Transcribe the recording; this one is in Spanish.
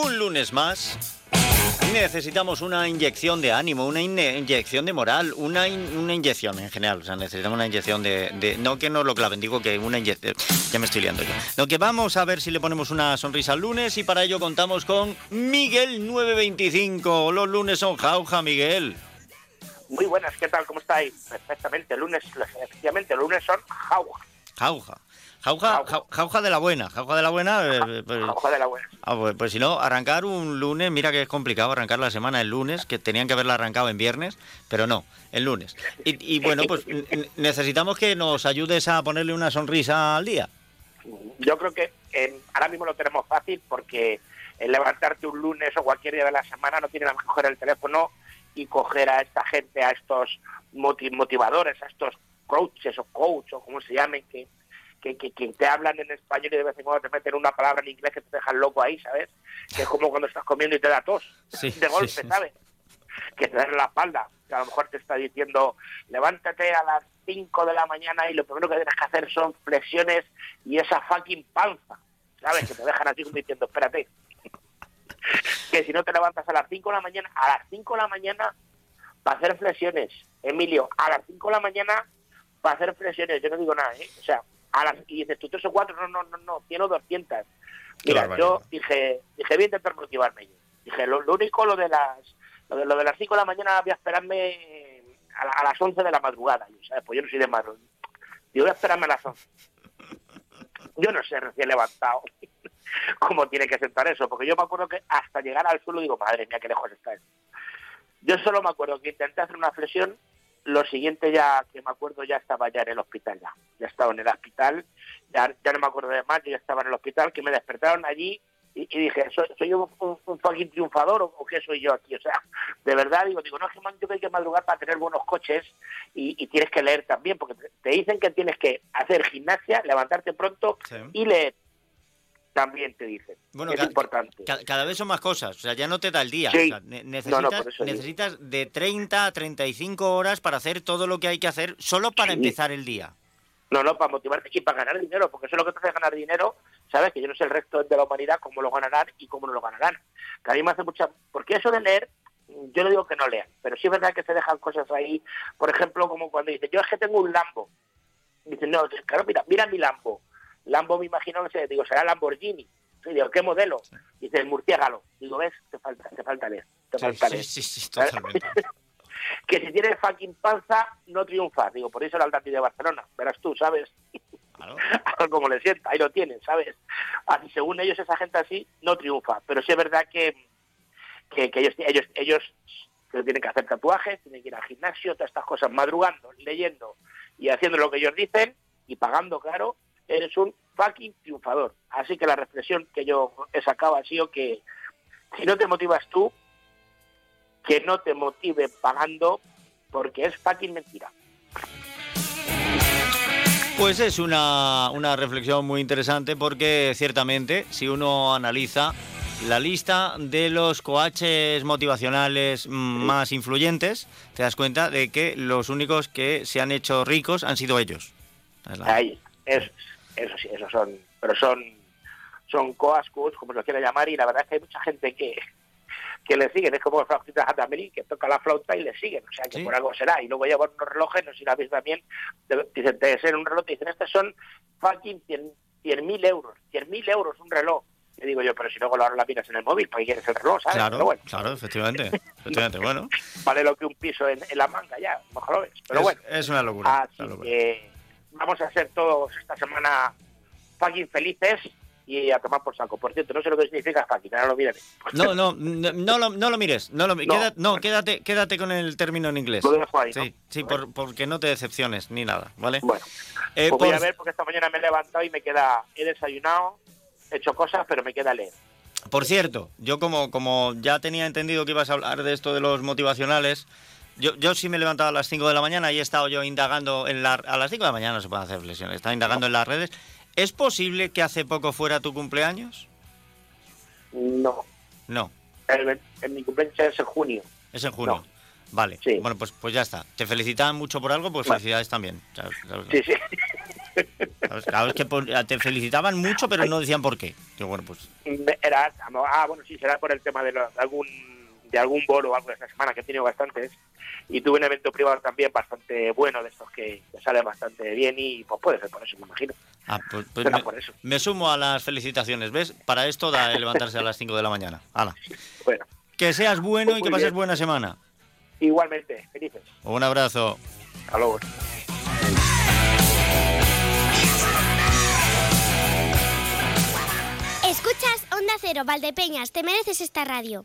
lunes más. Necesitamos una inyección de ánimo, una inyección de moral, una, inyección en general. O sea, necesitamos una inyección de, No que no lo claven, digo que una inyección. Ya me estoy liando yo. Lo que vamos a ver si le ponemos una sonrisa al lunes y para ello contamos con Miguel 925. Los lunes son jauja, Miguel. Muy buenas, ¿qué tal? ¿Cómo estáis? Perfectamente, lunes, efectivamente, lunes son jauja. Jauja. Jauja, jauja de la buena, jauja de la buena. Eh, pues, jauja de la buena. Ah, pues, pues, si no, arrancar un lunes, mira que es complicado arrancar la semana el lunes, que tenían que haberla arrancado en viernes, pero no, el lunes. Y, bueno, pues necesitamos que nos ayudes a ponerle una sonrisa al día. Yo creo que eh, ahora mismo lo tenemos fácil porque el levantarte un lunes o cualquier día de la semana no tiene nada más que coger el teléfono y coger a esta gente, a estos motivadores, a estos coaches o coach o como se llamen, que que, que, te hablan en español y de vez en cuando te meten una palabra en inglés que te dejan loco ahí, ¿sabes? Que es como cuando estás comiendo y te da tos de golpe, ¿sabes? Que te da en la espalda, que a lo mejor te está diciendo, levántate a las 5 de la mañana y lo primero que tienes que hacer son flexiones y esa fucking panza, ¿sabes? Que te dejan así como diciendo, espérate. que si no te levantas a las 5 de la mañana, a las 5 de la mañana para hacer flexiones, Emilio, a las 5 de la mañana para hacer flexiones, yo no digo nada, ¿eh? O sea, y dices tú tres o cuatro, no, no, no, no, tiene 200. Mira, yo dije, dije, voy a intentar motivarme yo. Dije, lo, único, lo de las lo de, lo de las 5 de la mañana voy a esperarme a, las 11 de la madrugada, ¿sabes? Pues yo no soy de madrugada. Digo, voy a esperarme a las 11. Yo no sé, recién levantado, cómo tiene que sentar eso, porque yo me acuerdo que hasta llegar al suelo digo, madre mía, qué lejos está eso. Yo solo me acuerdo que intenté hacer una flexión lo siguiente ya que me acuerdo ya estaba ya en el hospital ya, ya estaba en el hospital, ya, ya no me acuerdo de más, yo ya estaba en el hospital, que me despertaron allí y, dije, ¿soy, soy yo un, un, fucking triunfador o, qué soy yo aquí? O sea, de verdad digo, digo, no es que man, yo hay que madrugar para tener buenos coches y, tienes que leer también, porque te dicen que tienes que hacer gimnasia, levantarte pronto y leer también te dicen. Bueno, es importante. Cada, vez son más cosas, o sea, ya no te da el día. necesitas, necesitas de 30 a 35 horas para hacer todo lo que hay que hacer solo para empezar el día. No, no, para motivarte y para ganar dinero, porque eso es lo que te hace ganar dinero, ¿sabes? Que yo no sé el resto de la humanidad cómo lo ganarán y cómo no lo ganarán. Que a mí me hace mucha... Porque eso de leer, yo no digo que no lean, pero sí es verdad que se dejan cosas ahí, por ejemplo, como cuando dicen, yo es que tengo un Lambo. Dicen, no, claro, mira, mira mi Lambo Lambo me imagino, no sé, digo, será Lamborghini. Sí, digo, ¿qué modelo? Dice, el murciélago. Digo, ¿ves? Te falta, te falta leer. Te falta leer. Sí, sí, totalmente. que si tienes fucking panza, no triunfas. Digo, por eso el Atlántico de Barcelona. Verás tú, ¿sabes? Claro. como le sienta, ahí lo tienen, ¿sabes? Así, según ellos, esa gente así no triunfa. Pero sí es verdad que, que, ellos, ellos, ellos tienen que hacer tatuajes, tienen que ir al gimnasio, todas estas cosas, madrugando, leyendo y haciendo lo que ellos dicen y pagando, claro, eres un fucking triunfador. Así que la reflexión que yo he sacado ha sido que si no te motivas tú, que no te motive pagando, porque es fucking mentira. Pues es una, una reflexión muy interesante porque ciertamente si uno analiza la lista de los coaches motivacionales más influyentes, te das cuenta de que los únicos que se han hecho ricos han sido ellos. Ahí, eso eso sí, esos son, pero son, son coascos, como se lo quiera llamar, y la verdad es que hay mucha gente que, que le siguen, es como el flautista Hatameli, que toca la flauta y le siguen, o sea que por algo será, y luego llevan unos relojes, no sé si la veis también, dicen, de ser un reloj, te dicen, estos son fucking 100 mil euros, 100 mil euros un reloj. Le digo yo, pero si luego ahora la miras en el móvil, ¿para qué quieres el reloj? ¿sabes? Claro, bueno. claro, efectivamente. efectivamente bueno. Vale lo que un piso en, la manga ya, mejor lo ves. Pero bueno. Es una locura. Así una locura. que vamos a ser todos esta semana fucking felices y a tomar por saco. Por cierto, no sé lo que significa fucking, ahora lo miraré. No, no, no, lo, no lo mires. No, lo, no, quédate, quédate con el término en inglés. Lo dejo ahí, Sí, sí por, porque no te decepciones ni nada, ¿vale? Bueno, eh, pues voy a ver porque esta mañana me he levantado y me queda, he desayunado, he hecho cosas, pero me queda leer. Por cierto, yo como, como ya tenía entendido que ibas a hablar de esto de los motivacionales, yo, yo sí me he levantado a las 5 de la mañana y he estado yo indagando en la... A las 5 de la mañana no se pueden hacer flexiones, he estado indagando en las redes. ¿Es posible que hace poco fuera tu cumpleaños? No. No. En, mi cumpleaños es en junio. Es en junio. Vale. Bueno, pues, pues ya está. ¿Te felicitan mucho por algo? Pues felicidades también. Sí, sí. Claro, es que te felicitaban mucho, pero no decían por qué. Bueno, pues... Era, ah, bueno, sí, será por el tema de, algún de algún bolo o algo de esta semana, que he tenido bastantes. Y tuve un evento privado también bastante bueno, de estos que, salen bastante bien y pues puede ser por eso, me imagino. Ah, pues, pues me, sumo a las felicitaciones, ¿ves? Para esto da levantarse a las 5 de la mañana. Hala. Bueno. Que seas bueno y que pases buena semana. Igualmente, felices. Un abrazo. Hasta luego. Escuchas Onda Cero, Valdepeñas, te mereces esta radio.